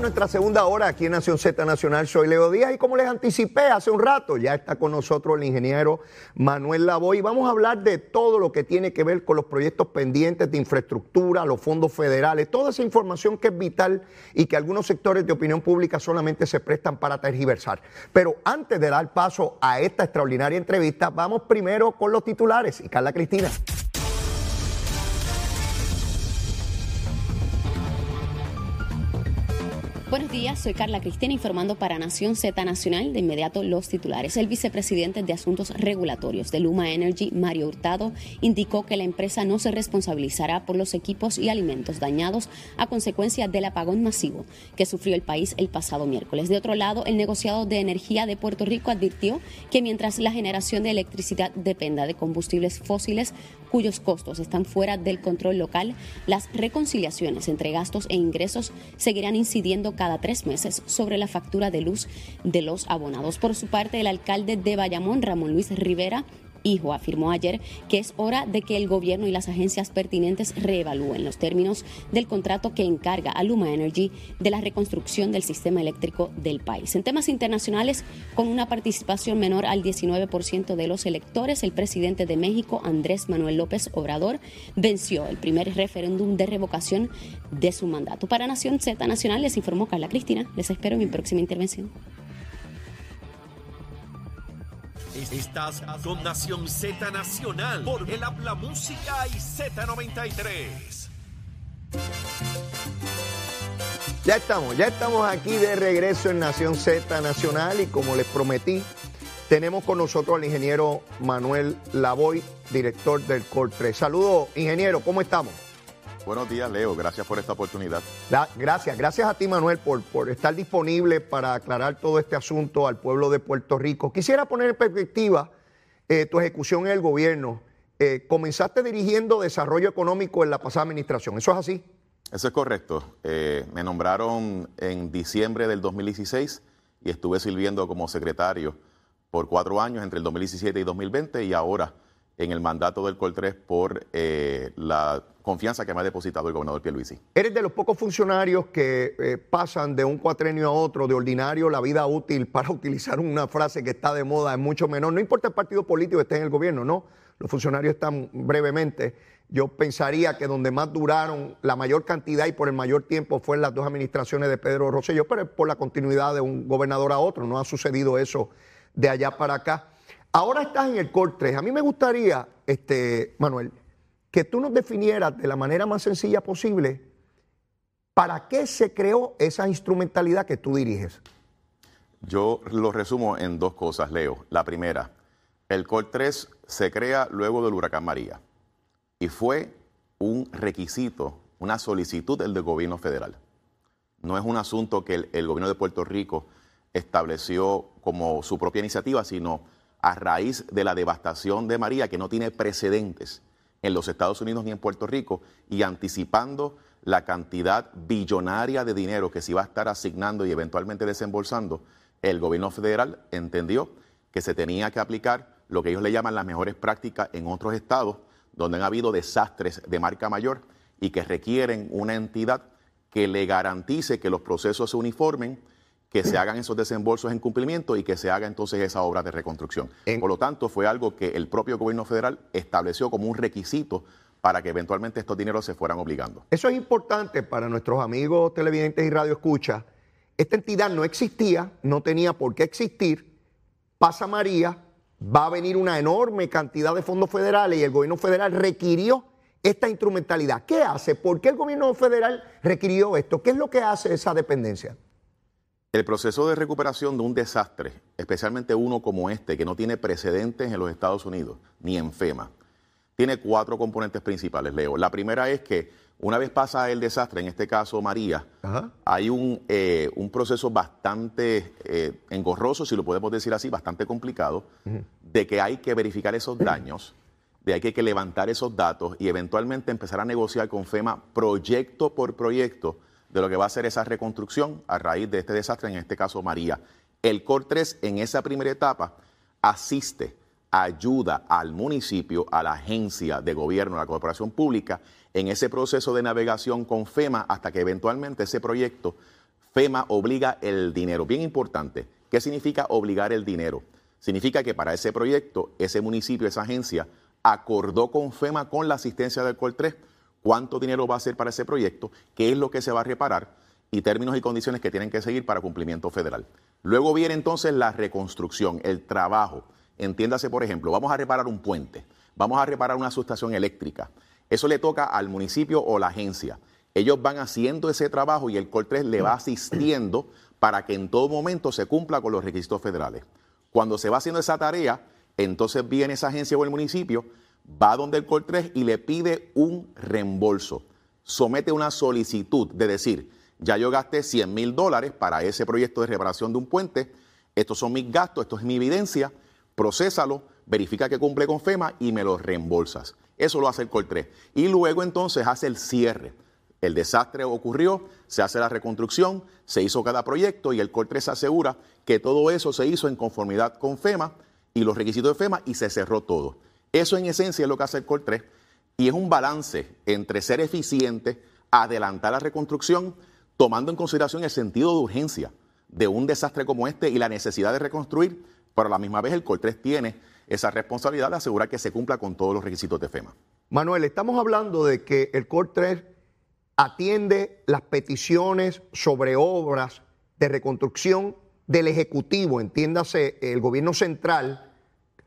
Nuestra segunda hora aquí en Nación Z Nacional. Soy Leo Díaz y como les anticipé hace un rato, ya está con nosotros el ingeniero Manuel Lavoy. Vamos a hablar de todo lo que tiene que ver con los proyectos pendientes de infraestructura, los fondos federales, toda esa información que es vital y que algunos sectores de opinión pública solamente se prestan para tergiversar. Pero antes de dar paso a esta extraordinaria entrevista, vamos primero con los titulares. Y Carla Cristina. Buenos días, soy Carla Cristina informando para Nación Z Nacional. De inmediato los titulares. El vicepresidente de Asuntos Regulatorios de Luma Energy, Mario Hurtado, indicó que la empresa no se responsabilizará por los equipos y alimentos dañados a consecuencia del apagón masivo que sufrió el país el pasado miércoles. De otro lado, el negociado de energía de Puerto Rico advirtió que mientras la generación de electricidad dependa de combustibles fósiles, cuyos costos están fuera del control local, las reconciliaciones entre gastos e ingresos seguirán incidiendo cada tres meses sobre la factura de luz de los abonados. Por su parte, el alcalde de Bayamón, Ramón Luis Rivera, hijo afirmó ayer que es hora de que el gobierno y las agencias pertinentes reevalúen los términos del contrato que encarga a Luma Energy de la reconstrucción del sistema eléctrico del país. En temas internacionales, con una participación menor al 19% de los electores, el presidente de México, Andrés Manuel López Obrador, venció el primer referéndum de revocación de su mandato. Para Nación Z Nacional les informó Carla Cristina. Les espero en mi próxima intervención. Estás con Nación Z Nacional por el Habla Música y Z93. Ya estamos, ya estamos aquí de regreso en Nación Z Nacional y como les prometí, tenemos con nosotros al ingeniero Manuel Lavoy, director del COR 3. Saludos, ingeniero, ¿cómo estamos? Buenos días, Leo. Gracias por esta oportunidad. gracias, gracias a ti, Manuel, por, por estar disponible para aclarar todo este asunto al pueblo de Puerto Rico. Quisiera poner en perspectiva eh, tu ejecución en el gobierno. Eh, comenzaste dirigiendo desarrollo económico en la pasada administración. ¿Eso es así? Eso es correcto. Eh, me nombraron en diciembre del 2016 y estuve sirviendo como secretario por cuatro años entre el 2017 y 2020 y ahora en el mandato del COL 3 por la confianza que me ha depositado el gobernador Pierluisi. Eres de los pocos funcionarios que eh, pasan de un cuatrenio a otro, de ordinario, la vida útil, para utilizar una frase que está de moda, es mucho menor. No importa el partido político que esté en el gobierno, no. Los funcionarios están brevemente. Yo pensaría que donde más duraron la mayor cantidad y por el mayor tiempo fue en las dos administraciones de Pedro Rosselló, pero es por la continuidad de un gobernador a otro. No ha sucedido eso de allá para acá. Ahora estás en el COR 3. A mí me gustaría, este, Manuel, que tú nos definieras de la manera más sencilla posible para qué se creó esa instrumentalidad que tú diriges. Yo lo resumo en dos cosas, Leo. La primera, el COR 3 se crea luego del huracán María y fue un requisito, una solicitud del, gobierno federal. No es un asunto que el, el gobierno de Puerto Rico estableció como su propia iniciativa, sino a raíz de la devastación de María, que no tiene precedentes en los Estados Unidos ni en Puerto Rico y anticipando la cantidad billonaria de dinero que se iba a estar asignando y eventualmente desembolsando, el gobierno federal entendió que se tenía que aplicar lo que ellos le llaman las mejores prácticas en otros estados donde han habido desastres de marca mayor y que requieren una entidad que le garantice que los procesos se uniformen, que se hagan esos desembolsos en cumplimiento y que se haga entonces esa obra de reconstrucción. Por lo tanto, fue algo que el propio gobierno federal estableció como un requisito para que eventualmente estos dineros se fueran obligando. Eso es importante para nuestros amigos televidentes y radioescuchas. Esta entidad no existía, no tenía por qué existir. Pasa María, va a venir una enorme cantidad de fondos federales y el gobierno federal requirió esta instrumentalidad. ¿Qué hace? ¿Por qué el gobierno federal requirió esto? ¿Qué es lo que hace esa dependencia? El proceso de recuperación de un desastre, especialmente uno como este, que no tiene precedentes en los Estados Unidos, ni en FEMA, tiene cuatro componentes principales, Leo. La primera es que una vez pasa el desastre, en este caso María, hay un, eh, un, proceso bastante eh, engorroso, si lo podemos decir así, bastante complicado, de que hay que verificar esos daños, de que hay que levantar esos datos y eventualmente empezar a negociar con FEMA proyecto por proyecto de lo que va a ser esa reconstrucción a raíz de este desastre, en este caso María. El COR 3 en esa primera etapa asiste ayuda al municipio, a la agencia de gobierno, a la corporación pública, en ese proceso de navegación con FEMA hasta que eventualmente ese proyecto, FEMA obliga el dinero. Bien importante, ¿qué significa obligar el dinero? Significa que para ese proyecto, ese municipio, esa agencia, acordó con FEMA, con la asistencia del COL 3, cuánto dinero va a ser para ese proyecto, qué es lo que se va a reparar y términos y condiciones que tienen que seguir para cumplimiento federal. Luego viene entonces la reconstrucción, el trabajo. Entiéndase, por ejemplo, vamos a reparar un puente, vamos a reparar una subestación eléctrica. Eso le toca al municipio o la agencia. Ellos van haciendo ese trabajo y el COL 3 le va asistiendo para que en todo momento se cumpla con los requisitos federales. Cuando se va haciendo esa tarea, entonces viene esa agencia o el municipio, va donde el COL 3 y le pide un reembolso. Somete una solicitud de decir, ya yo gasté 100 mil dólares para ese proyecto de reparación de un puente, estos son mis gastos, esto es mi evidencia, procésalo, verifica que cumple con FEMA y me lo reembolsas. Eso lo hace el COL 3. Y luego entonces hace el cierre. El desastre ocurrió, se hace la reconstrucción, se hizo cada proyecto y el COL 3 asegura que todo eso se hizo en conformidad con FEMA y los requisitos de FEMA y se cerró todo. Eso en esencia es lo que hace el COL 3 y es un balance entre ser eficiente, adelantar la reconstrucción, tomando en consideración el sentido de urgencia de un desastre como este y la necesidad de reconstruir, pero a la misma vez el COL 3 tiene esa responsabilidad de asegurar que se cumpla con todos los requisitos de FEMA. Manuel, estamos hablando de que el COL 3 atiende las peticiones sobre obras de reconstrucción del Ejecutivo, entiéndase el gobierno central,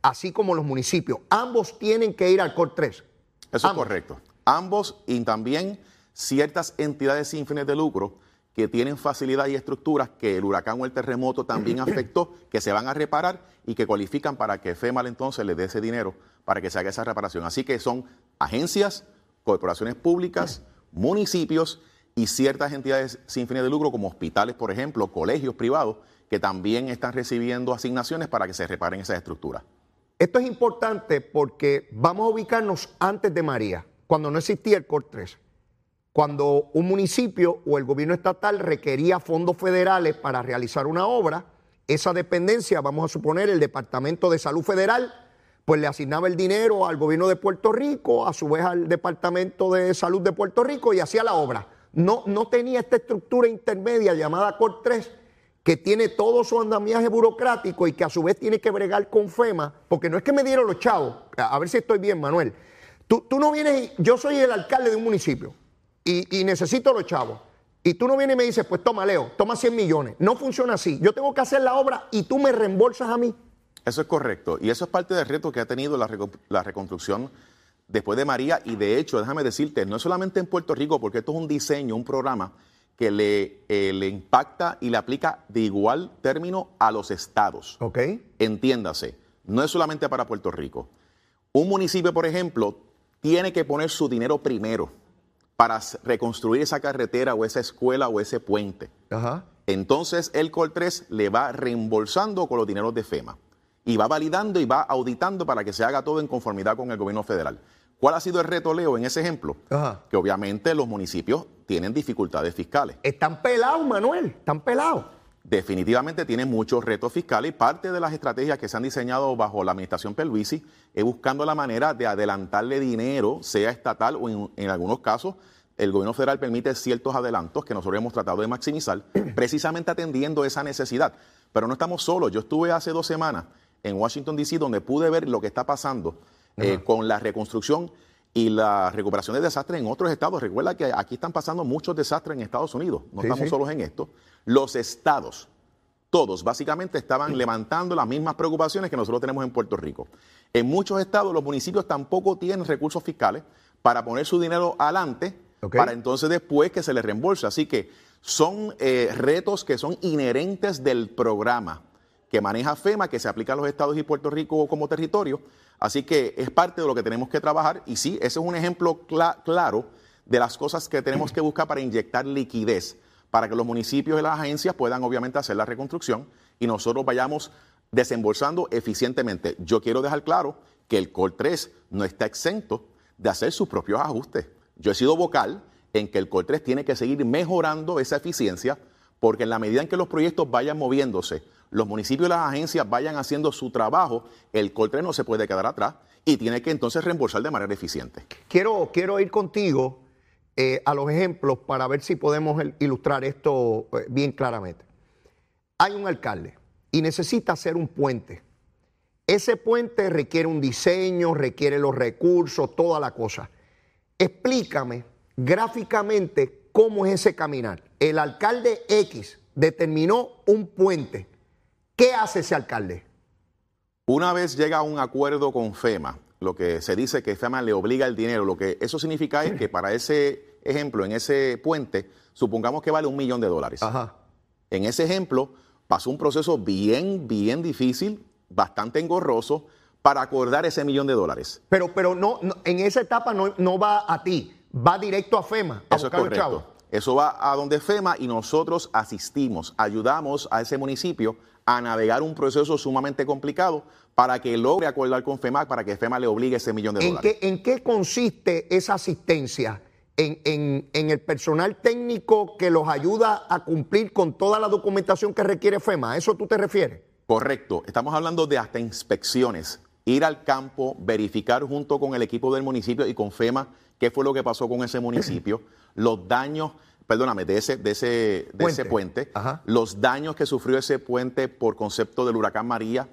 así como los municipios. Ambos tienen que ir al COR 3. Eso es correcto. Ambos y también ciertas entidades sin fines de lucro que tienen facilidad y estructuras que el huracán o el terremoto también afectó, que se van a reparar y que cualifican para que FEMA entonces le dé ese dinero para que se haga esa reparación. Así que son agencias, corporaciones públicas, municipios y ciertas entidades sin fines de lucro como hospitales, por ejemplo, colegios privados, que también están recibiendo asignaciones para que se reparen esas estructuras. Esto es importante porque vamos a ubicarnos antes de María, cuando no existía el COR 3 cuando un municipio o el gobierno estatal requería fondos federales para realizar una obra, esa dependencia, vamos a suponer el Departamento de Salud Federal, pues le asignaba el dinero al gobierno de Puerto Rico, a su vez al Departamento de Salud de Puerto Rico y hacía la obra. No, no tenía esta estructura intermedia llamada COR 3 que tiene todo su andamiaje burocrático y que a su vez tiene que bregar con FEMA, porque no es que me dieron los chavos, a ver si estoy bien, Manuel. Tú, tú no vienes, yo soy el alcalde de un municipio y, necesito los chavos. Y tú no vienes y me dices, pues toma, Leo, toma 100 millones. No funciona así. Yo tengo que hacer la obra y tú me reembolsas a mí. Eso es correcto. Y eso es parte del reto que ha tenido la, reconstrucción después de María. Y de hecho, déjame decirte, no es solamente en Puerto Rico, porque esto es un diseño, un programa que le, eh, le impacta y le aplica de igual término a los estados. Ok. Entiéndase, no es solamente para Puerto Rico. Un municipio, por ejemplo, tiene que poner su dinero primero para reconstruir esa carretera o esa escuela o ese puente. Entonces el COL 3 le va reembolsando con los dineros de FEMA y va validando y va auditando para que se haga todo en conformidad con el gobierno federal. ¿Cuál ha sido el reto, Leo, en ese ejemplo? Que obviamente los municipios tienen dificultades fiscales. Están pelados, Manuel, están pelados definitivamente tiene muchos retos fiscales y parte de las estrategias que se han diseñado bajo la administración Pelvisi es buscando la manera de adelantarle dinero, sea estatal o en, algunos casos el gobierno federal permite ciertos adelantos que nosotros hemos tratado de maximizar, precisamente atendiendo esa necesidad. Pero no estamos solos. Yo estuve hace dos semanas en Washington, D.C., donde pude ver lo que está pasando eh, con la reconstrucción y la recuperación de desastres en otros estados. Recuerda que aquí están pasando muchos desastres en Estados Unidos, no estamos solos en esto. Los estados, todos básicamente estaban levantando las mismas preocupaciones que nosotros tenemos en Puerto Rico. En muchos estados los municipios tampoco tienen recursos fiscales para poner su dinero adelante para entonces después que se les reembolse. Así que son eh, retos que son inherentes del programa que maneja FEMA, que se aplica a los estados y Puerto Rico como territorio. Así que es parte de lo que tenemos que trabajar y sí, ese es un ejemplo claro de las cosas que tenemos que buscar para inyectar liquidez para que los municipios y las agencias puedan obviamente hacer la reconstrucción y nosotros vayamos desembolsando eficientemente. Yo quiero dejar claro que el COL 3 no está exento de hacer sus propios ajustes. Yo he sido vocal en que el COL 3 tiene que seguir mejorando esa eficiencia porque en la medida en que los proyectos vayan moviéndose, los municipios y las agencias vayan haciendo su trabajo, el COL3 no se puede quedar atrás y tiene que entonces reembolsar de manera eficiente. Quiero, quiero ir contigo eh, a los ejemplos para ver si podemos ilustrar esto eh, bien claramente. Hay un alcalde y necesita hacer un puente. Ese puente requiere un diseño, requiere los recursos, toda la cosa. Explícame gráficamente cómo es ese caminar. El alcalde X determinó un puente. ¿Qué hace ese alcalde? Una vez llega a un acuerdo con FEMA, lo que se dice que FEMA le obliga el dinero, lo que eso significa es que para ese ejemplo, en ese puente, supongamos que vale un millón de dólares. En ese ejemplo, pasó un proceso bien, bien difícil, bastante engorroso, para acordar ese millón de dólares. Pero, pero no, en esa etapa no, no, va a ti, va directo a FEMA. Eso es correcto. Eso va a donde FEMA y nosotros asistimos, ayudamos a ese municipio a navegar un proceso sumamente complicado para que logre acordar con FEMA, para que FEMA le obligue ese millón de dólares. ¿En qué consiste esa asistencia? En, en, el personal técnico que los ayuda a cumplir con toda la documentación que requiere FEMA. ¿A eso tú te refieres? Correcto. Estamos hablando de hasta inspecciones. Ir al campo, verificar junto con el equipo del municipio y con FEMA qué fue lo que pasó con ese municipio, los daños perdóname, de ese, de ese, de puente. ese puente, los daños que sufrió ese puente por concepto del huracán María,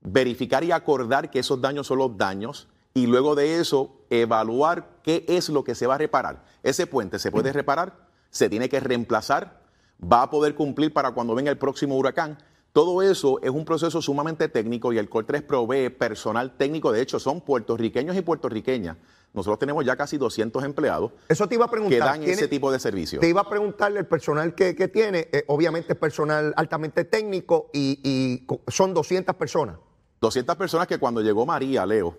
verificar y acordar que esos daños son los daños y luego de eso evaluar qué es lo que se va a reparar. Ese puente se puede reparar, se tiene que reemplazar, va a poder cumplir para cuando venga el próximo huracán. Todo eso es un proceso sumamente técnico y el COR3 provee personal técnico. De hecho, son puertorriqueños y puertorriqueñas nosotros tenemos ya casi 200 empleados Eso te iba a preguntar, que dan ese tipo de servicio. Te iba a preguntarle el personal que, tiene, eh, obviamente es personal altamente técnico y, son 200 personas. 200 personas que cuando llegó María, Leo,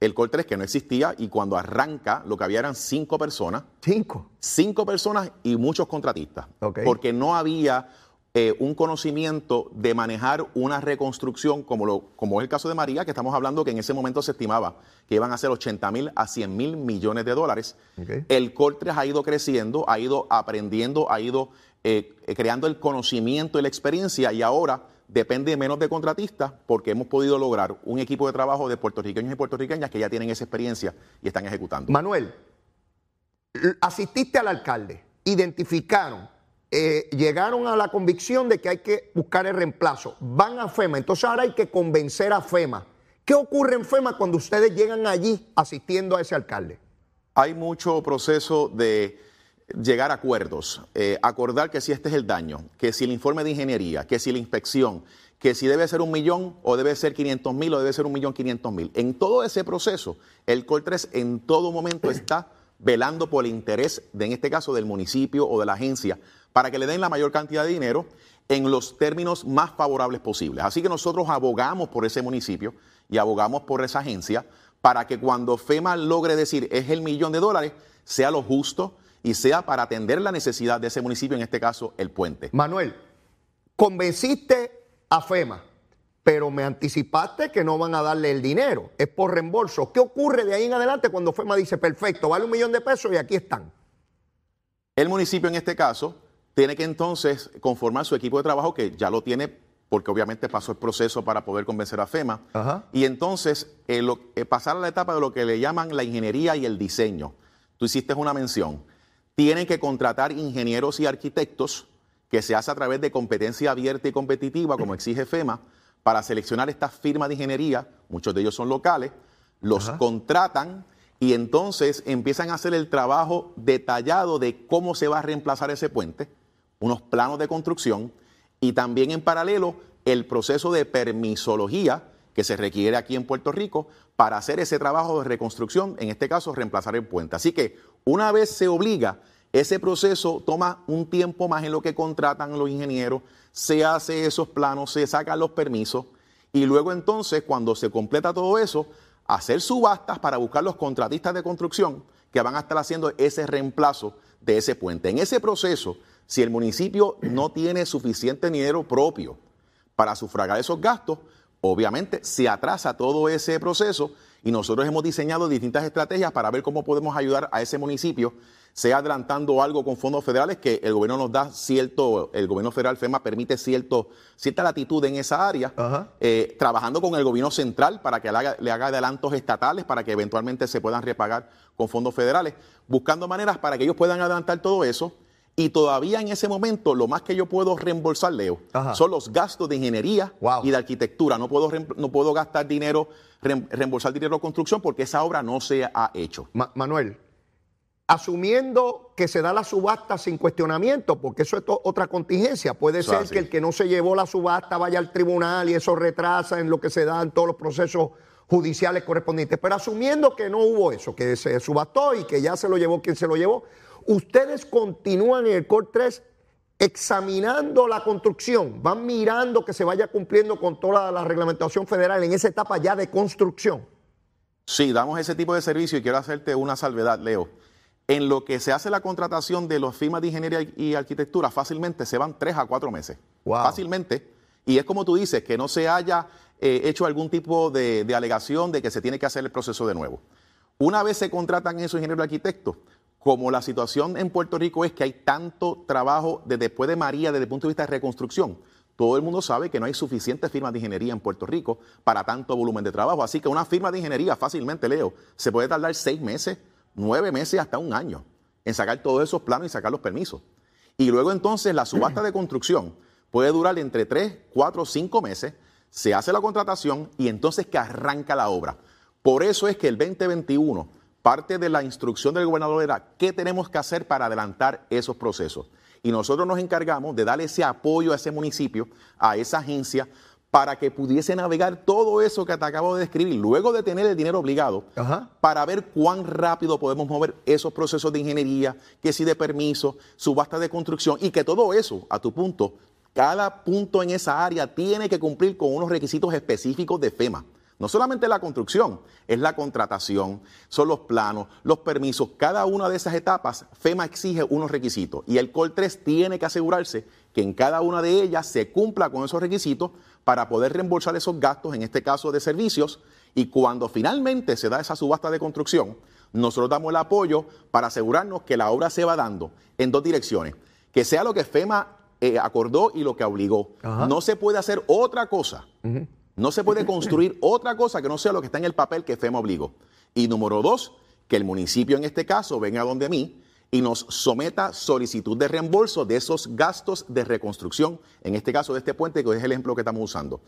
el Col 3 que no existía y cuando arranca lo que había eran cinco personas. Cinco. Cinco personas y muchos contratistas. Porque no había eh, un conocimiento de manejar una reconstrucción, como, lo, como es el caso de María, que estamos hablando que en ese momento se estimaba que iban a ser 80 mil a 100 mil millones de dólares. El Coltres ha ido creciendo, ha ido aprendiendo, ha ido eh, eh, creando el conocimiento y la experiencia y ahora depende menos de contratistas porque hemos podido lograr un equipo de trabajo de puertorriqueños y puertorriqueñas que ya tienen esa experiencia y están ejecutando. Manuel, asististe al alcalde, identificaron eh, llegaron a la convicción de que hay que buscar el reemplazo. Van a FEMA, entonces ahora hay que convencer a FEMA. ¿Qué ocurre en FEMA cuando ustedes llegan allí asistiendo a ese alcalde? Hay mucho proceso de llegar a acuerdos, eh, acordar que si este es el daño, que si el informe de ingeniería, que si la inspección, que si debe ser un millón o debe ser 500 mil o debe ser un millón 500 mil. En todo ese proceso, el COL3 en todo momento está velando por el interés, de, en este caso, del municipio o de la agencia, para que le den la mayor cantidad de dinero en los términos más favorables posibles. Así que nosotros abogamos por ese municipio y abogamos por esa agencia para que cuando FEMA logre decir es el millón de dólares, sea lo justo y sea para atender la necesidad de ese municipio, en este caso el puente. Manuel, convenciste a FEMA, pero me anticipaste que no van a darle el dinero, es por reembolso. ¿Qué ocurre de ahí en adelante cuando FEMA dice, perfecto, vale un millón de pesos y aquí están? El municipio en este caso tiene que entonces conformar su equipo de trabajo, que ya lo tiene porque obviamente pasó el proceso para poder convencer a FEMA, y entonces eh, eh, pasar a la etapa de lo que le llaman la ingeniería y el diseño. Tú hiciste una mención. Tienen que contratar ingenieros y arquitectos, que se hace a través de competencia abierta y competitiva, como exige FEMA, para seleccionar estas firmas de ingeniería, muchos de ellos son locales, los contratan y entonces empiezan a hacer el trabajo detallado de cómo se va a reemplazar ese puente unos planos de construcción y también en paralelo el proceso de permisología que se requiere aquí en Puerto Rico para hacer ese trabajo de reconstrucción, en este caso reemplazar el puente. Así que una vez se obliga, ese proceso toma un tiempo más en lo que contratan los ingenieros, se hace esos planos, se sacan los permisos y luego entonces cuando se completa todo eso, hacer subastas para buscar los contratistas de construcción que van a estar haciendo ese reemplazo de ese puente. En ese proceso si el municipio no tiene suficiente dinero propio para sufragar esos gastos, obviamente se atrasa todo ese proceso y nosotros hemos diseñado distintas estrategias para ver cómo podemos ayudar a ese municipio sea adelantando algo con fondos federales que el gobierno nos da cierto, el gobierno federal FEMA permite cierto, cierta latitud en esa área, eh, trabajando con el gobierno central para que le haga, le haga adelantos estatales para que eventualmente se puedan repagar con fondos federales, buscando maneras para que ellos puedan adelantar todo eso. Y todavía en ese momento, lo más que yo puedo reembolsar, Leo, son los gastos de ingeniería y de arquitectura. No puedo, no puedo gastar dinero, reembolsar dinero de construcción porque esa obra no se ha hecho. Manuel, asumiendo que se da la subasta sin cuestionamiento, porque eso es otra contingencia. Puede ser que el que no se llevó la subasta vaya al tribunal y eso retrasa en lo que se da en todos los procesos judiciales correspondientes. Pero asumiendo que no hubo eso, que se subastó y que ya se lo llevó quien se lo llevó, ustedes continúan en el COR 3 examinando la construcción, van mirando que se vaya cumpliendo con toda la reglamentación federal en esa etapa ya de construcción. Sí, damos ese tipo de servicio y quiero hacerte una salvedad, Leo en lo que se hace la contratación de los firmas de ingeniería y arquitectura, fácilmente se van tres a cuatro meses. Fácilmente. Y es como tú dices, que no se haya eh, hecho algún tipo de, alegación de que se tiene que hacer el proceso de nuevo. Una vez se contratan esos ingenieros y arquitectos, como la situación en Puerto Rico es que hay tanto trabajo después de María desde el punto de vista de reconstrucción, todo el mundo sabe que no hay suficientes firmas de ingeniería en Puerto Rico para tanto volumen de trabajo. Así que una firma de ingeniería fácilmente, Leo, se puede tardar seis meses nueve meses hasta un año en sacar todos esos planos y sacar los permisos. Y luego entonces la subasta de construcción puede durar entre tres, cuatro, cinco meses, se hace la contratación y entonces que arranca la obra. Por eso es que el 2021, parte de la instrucción del gobernador era qué tenemos que hacer para adelantar esos procesos. Y nosotros nos encargamos de darle ese apoyo a ese municipio, a esa agencia, para que pudiese navegar todo eso que te acabo de describir, luego de tener el dinero obligado, para ver cuán rápido podemos mover esos procesos de ingeniería, que si de permiso, subasta de construcción, y que todo eso, a tu punto, cada punto en esa área tiene que cumplir con unos requisitos específicos de FEMA. No solamente la construcción, es la contratación, son los planos, los permisos. Cada una de esas etapas, FEMA exige unos requisitos y el COL 3 tiene que asegurarse que en cada una de ellas se cumpla con esos requisitos para poder reembolsar esos gastos, en este caso de servicios, y cuando finalmente se da esa subasta de construcción, nosotros damos el apoyo para asegurarnos que la obra se va dando en dos direcciones, que sea lo que FEMA eh, acordó y lo que obligó. No se puede hacer otra cosa. No se puede construir otra cosa que no sea lo que está en el papel que FEMA obligó. Y número dos, que el municipio en este caso venga donde mí y nos someta solicitud de reembolso de esos gastos de reconstrucción, en este caso de este puente, que es el ejemplo que estamos usando.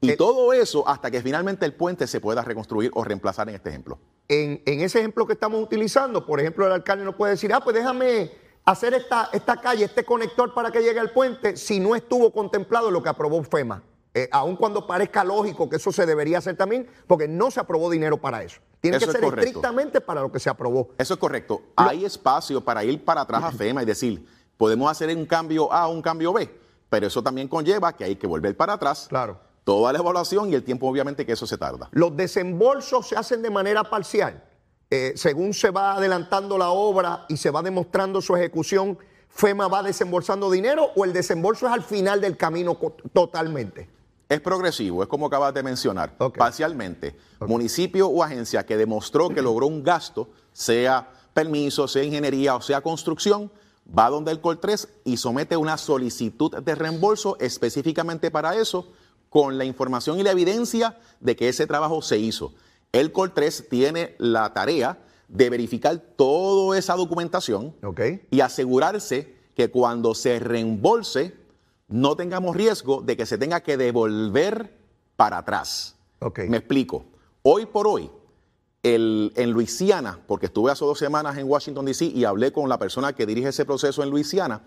y todo eso hasta que finalmente el puente se pueda reconstruir o reemplazar en este ejemplo. En, ese ejemplo que estamos utilizando, por ejemplo, el alcalde no puede decir, ah, pues déjame hacer esta, esta calle, este conector para que llegue al puente, si no estuvo contemplado lo que aprobó FEMA. Eh, aun cuando parezca lógico que eso se debería hacer también, porque no se aprobó dinero para eso. Tiene que ser estrictamente para lo que se aprobó. Eso es correcto. Hay espacio para ir para atrás a FEMA y decir, podemos hacer un cambio A o un cambio B, pero eso también conlleva que hay que volver para atrás. Claro. Toda la evaluación y el tiempo, obviamente, que eso se tarda. Los desembolsos se hacen de manera parcial. Eh, según se va adelantando la obra y se va demostrando su ejecución, FEMA va desembolsando dinero o el desembolso es al final del camino totalmente. Es progresivo, es como acabas de mencionar, parcialmente. Municipio o agencia que demostró que logró un gasto, sea permiso, sea ingeniería o sea construcción, va donde el COL 3 y somete una solicitud de reembolso específicamente para eso, con la información y la evidencia de que ese trabajo se hizo. El COL 3 tiene la tarea de verificar toda esa documentación y asegurarse que cuando se reembolse no tengamos riesgo de que se tenga que devolver para atrás. Me explico. Hoy por hoy, en Luisiana, porque estuve hace dos semanas en Washington, D.C. y hablé con la persona que dirige ese proceso en Luisiana,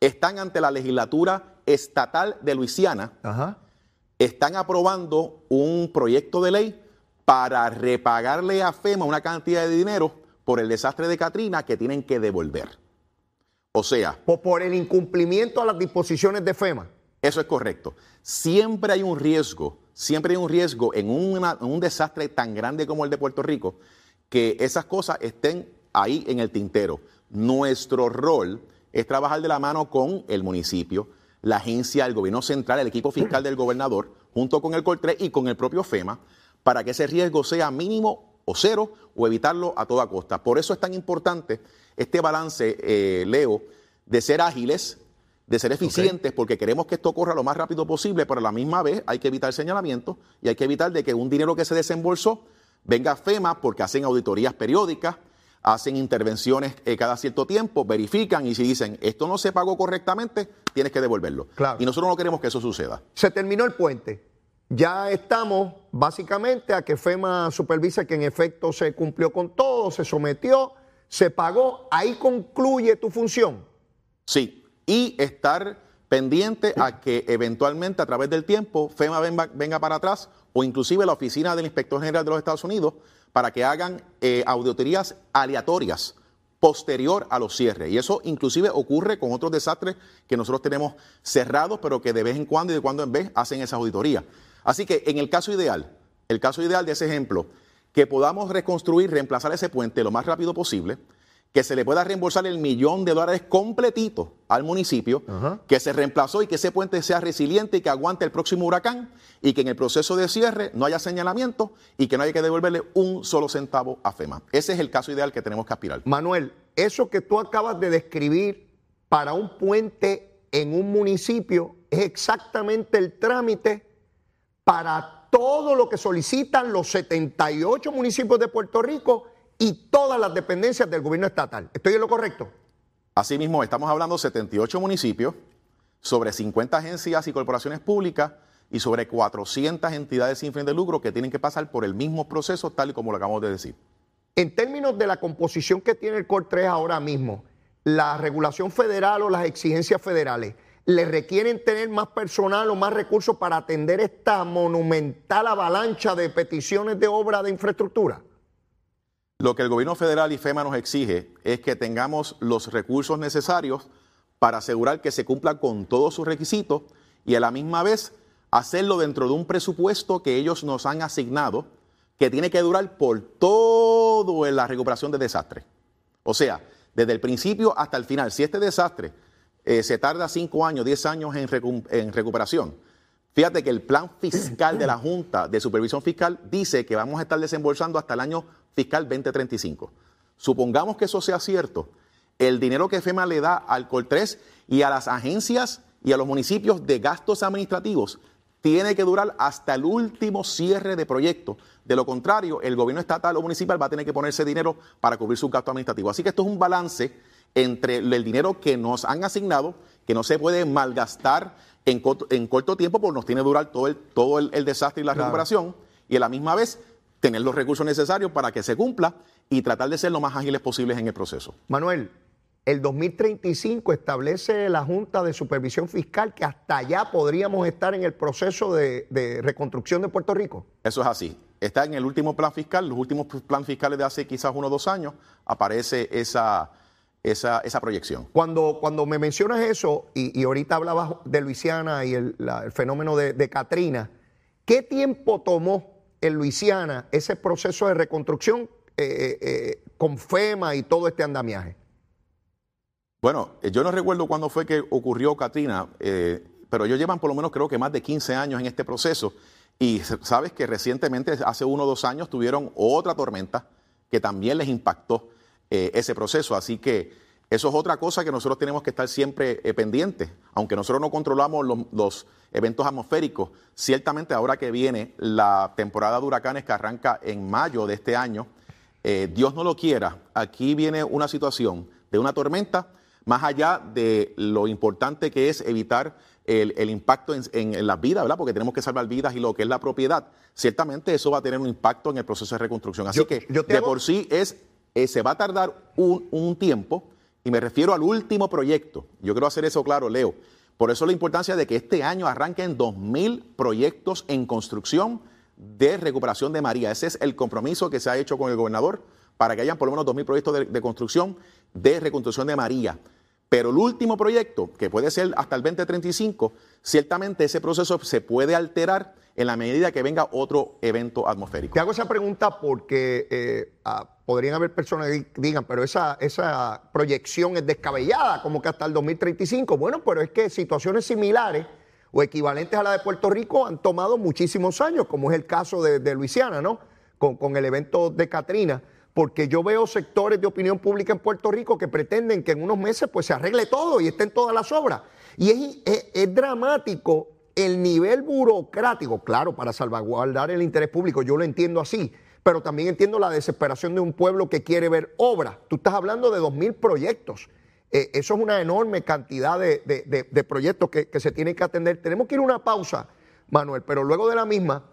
están ante la legislatura estatal de Luisiana, están aprobando un proyecto de ley para repagarle a FEMA una cantidad de dinero por el desastre de Katrina que tienen que devolver. O sea... por el incumplimiento a las disposiciones de FEMA. Eso es correcto. Siempre hay un riesgo, siempre hay un riesgo en, un desastre tan grande como el de Puerto Rico, que esas cosas estén ahí en el tintero. Nuestro rol es trabajar de la mano con el municipio, la agencia, el gobierno central, el equipo fiscal del gobernador, junto con el CORTRE y con el propio FEMA, para que ese riesgo sea mínimo o cero o evitarlo a toda costa. Por eso es tan importante este balance, eh, Leo, de ser ágiles, de ser eficientes, porque queremos que esto corra lo más rápido posible, pero a la misma vez hay que evitar señalamiento y hay que evitar de que un dinero que se desembolsó venga a FEMA porque hacen auditorías periódicas, hacen intervenciones eh, cada cierto tiempo, verifican y si dicen esto no se pagó correctamente, tienes que devolverlo. Y nosotros no queremos que eso suceda. Se terminó el puente. Ya estamos básicamente a que FEMA supervise que en efecto se cumplió con todo, se sometió, se pagó. Ahí concluye tu función. Sí, y estar pendiente a que eventualmente a través del tiempo FEMA venga, para atrás o inclusive la oficina del inspector general de los Estados Unidos para que hagan eh, auditorías aleatorias posterior a los cierres. Y eso inclusive ocurre con otros desastres que nosotros tenemos cerrados, pero que de vez en cuando y de cuando en vez hacen esa auditoría. Así que en el caso ideal, el caso ideal de ese ejemplo, que podamos reconstruir, reemplazar ese puente lo más rápido posible, que se le pueda reembolsar el millón de dólares completito al municipio, que se reemplazó y que ese puente sea resiliente y que aguante el próximo huracán y que en el proceso de cierre no haya señalamiento y que no haya que devolverle un solo centavo a FEMA. Ese es el caso ideal que tenemos que aspirar. Manuel, eso que tú acabas de describir para un puente en un municipio es exactamente el trámite para todo lo que solicitan los 78 municipios de Puerto Rico y todas las dependencias del gobierno estatal. ¿Estoy en lo correcto? Asimismo, estamos hablando de 78 municipios, sobre 50 agencias y corporaciones públicas y sobre 400 entidades sin fin de lucro que tienen que pasar por el mismo proceso, tal y como lo acabamos de decir. En términos de la composición que tiene el COR 3 ahora mismo, la regulación federal o las exigencias federales, ¿le requieren tener más personal o más recursos para atender esta monumental avalancha de peticiones de obra de infraestructura? Lo que el gobierno federal y FEMA nos exige es que tengamos los recursos necesarios para asegurar que se cumpla con todos sus requisitos y a la misma vez hacerlo dentro de un presupuesto que ellos nos han asignado, que tiene que durar por todo en la recuperación de desastre. O sea, desde el principio hasta el final. Si este desastre eh, se tarda cinco años, diez años en, en recuperación, fíjate que el plan fiscal de la Junta de Supervisión Fiscal dice que vamos a estar desembolsando hasta el año fiscal 2035. Supongamos que eso sea cierto. El dinero que FEMA le da al COL3 y a las agencias y a los municipios de gastos administrativos tiene que durar hasta el último cierre de proyecto. De lo contrario, el gobierno estatal o municipal va a tener que ponerse dinero para cubrir sus gastos administrativos. Así que esto es un balance entre el dinero que nos han asignado, que no se puede malgastar en corto, tiempo porque nos tiene que durar todo el, todo el, desastre y la recuperación, y a la misma vez tener los recursos necesarios para que se cumpla y tratar de ser lo más ágiles posibles en el proceso. Manuel, el 2035 establece la Junta de Supervisión Fiscal que hasta allá podríamos estar en el proceso de, reconstrucción de Puerto Rico. Eso es así. Está en el último plan fiscal, los últimos planes fiscales de hace quizás uno o dos años, aparece esa, esa, proyección. Cuando, cuando me mencionas eso, y, ahorita hablabas de Luisiana y el, fenómeno de, Katrina, ¿qué tiempo tomó en Luisiana ese proceso de reconstrucción eh, eh, eh, con FEMA y todo este andamiaje? Bueno, yo no recuerdo cuándo fue que ocurrió Katrina, pero ellos llevan por lo menos creo que más de 15 años en este proceso y sabes que recientemente, hace uno o dos años, tuvieron otra tormenta que también les impactó ese proceso. Así que eso es otra cosa que nosotros tenemos que estar siempre pendientes. Aunque nosotros no controlamos los eventos atmosféricos. Ciertamente ahora que viene la temporada de huracanes que arranca en mayo de este año, eh, Dios no lo quiera, aquí viene una situación de una tormenta, más allá de lo importante que es evitar el, impacto en, las vidas, ¿verdad? Porque tenemos que salvar vidas y lo que es la propiedad. Ciertamente eso va a tener un impacto en el proceso de reconstrucción. Así que de por sí es, eh, se va a tardar un, tiempo, y me refiero al último proyecto. Yo quiero hacer eso claro, Leo. Por eso la importancia de que este año arranquen 2.000 proyectos en construcción de recuperación de María. Ese es el compromiso que se ha hecho con el gobernador para que hayan por lo menos 2.000 proyectos de, de construcción de reconstrucción de María. Pero el último proyecto, que puede ser hasta el 2035, ciertamente ese proceso se puede alterar en la medida que venga otro evento atmosférico. Te hago esa pregunta porque eh, ah, podrían haber personas que digan, pero esa, esa proyección es descabellada, como que hasta el 2035. Bueno, pero es que situaciones similares o equivalentes a la de Puerto Rico han tomado muchísimos años, como es el caso de, Luisiana, ¿no? Con, con el evento de Katrina. porque yo veo sectores de opinión pública en Puerto Rico que pretenden que en unos meses pues se arregle todo y estén todas las obras. Y es, dramático el nivel burocrático, claro, para salvaguardar el interés público, yo lo entiendo así, pero también entiendo la desesperación de un pueblo que quiere ver obras. Tú estás hablando de 2.000 proyectos. Eh, eso es una enorme cantidad de, proyectos que, que se tienen que atender. Tenemos que ir a una pausa, Manuel, pero luego de la misma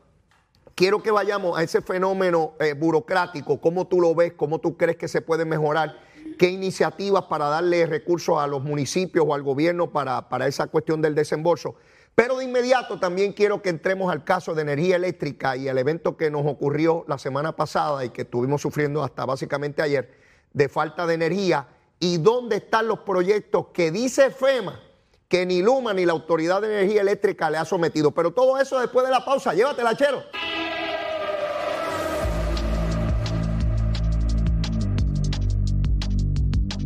quiero que vayamos a ese fenómeno eh, burocrático, cómo tú lo ves, cómo tú crees que se puede mejorar, qué iniciativas para darle recursos a los municipios o al gobierno para, para esa cuestión del desembolso. Pero de inmediato también quiero que entremos al caso de energía eléctrica y el evento que nos ocurrió la semana pasada y que estuvimos sufriendo hasta básicamente ayer de falta de energía y dónde están los proyectos que dice FEMA que ni Luma ni la Autoridad de Energía Eléctrica le ha sometido. Pero todo eso después de la pausa. Llévatela, chero.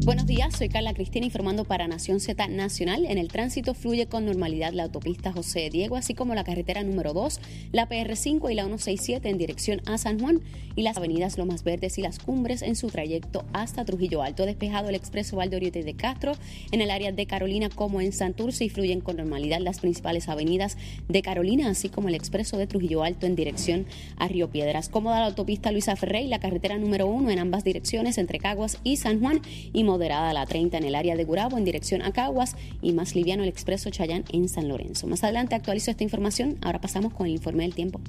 Buenos días, soy Carla Cristina informando para Nación Z Nacional. En el tránsito fluye con normalidad la autopista José Diego, así como la carretera número 2, la PR5 y la 167 en dirección a San Juan y las avenidas Lomas Verdes y Las Cumbres en su trayecto hasta Trujillo Alto. Despejado el expreso Valdoriote de Castro en el área de Carolina como en Santurce y fluyen con normalidad las principales avenidas de Carolina, así como el expreso de Trujillo Alto en dirección a Río Piedras. Cómoda la autopista Luisa Ferrey la carretera número 1 en ambas direcciones entre Caguas y San Juan y moderada la 30 en el área de Gurabo en dirección a Caguas y más liviano el expreso Chayán en San Lorenzo. Más adelante actualizo esta información. Ahora pasamos con el informe del tiempo.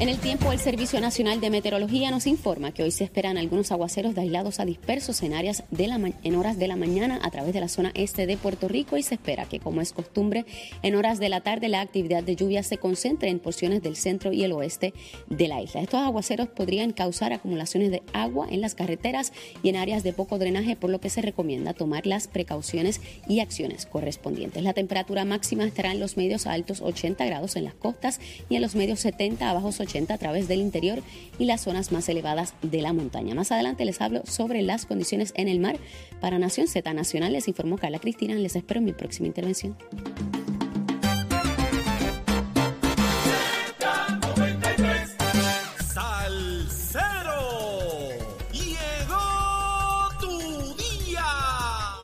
En el tiempo, el Servicio Nacional de Meteorología nos informa que hoy se esperan algunos aguaceros de aislados a dispersos en áreas de la en horas de la mañana a través de la zona este de Puerto Rico y se espera que, como es costumbre, en horas de la tarde la actividad de lluvia se concentre en porciones del centro y el oeste de la isla. Estos aguaceros podrían causar acumulaciones de agua en las carreteras y en áreas de poco drenaje, por lo que se recomienda tomar las precauciones y acciones correspondientes. La temperatura máxima estará en los medios a altos 80 grados en las costas y en los medios 70 a bajos 80 a través del interior y las zonas más elevadas de la montaña. Más adelante les hablo sobre las condiciones en el mar. Para Nación Z Nacional les informó Carla Cristina. Les espero en mi próxima intervención.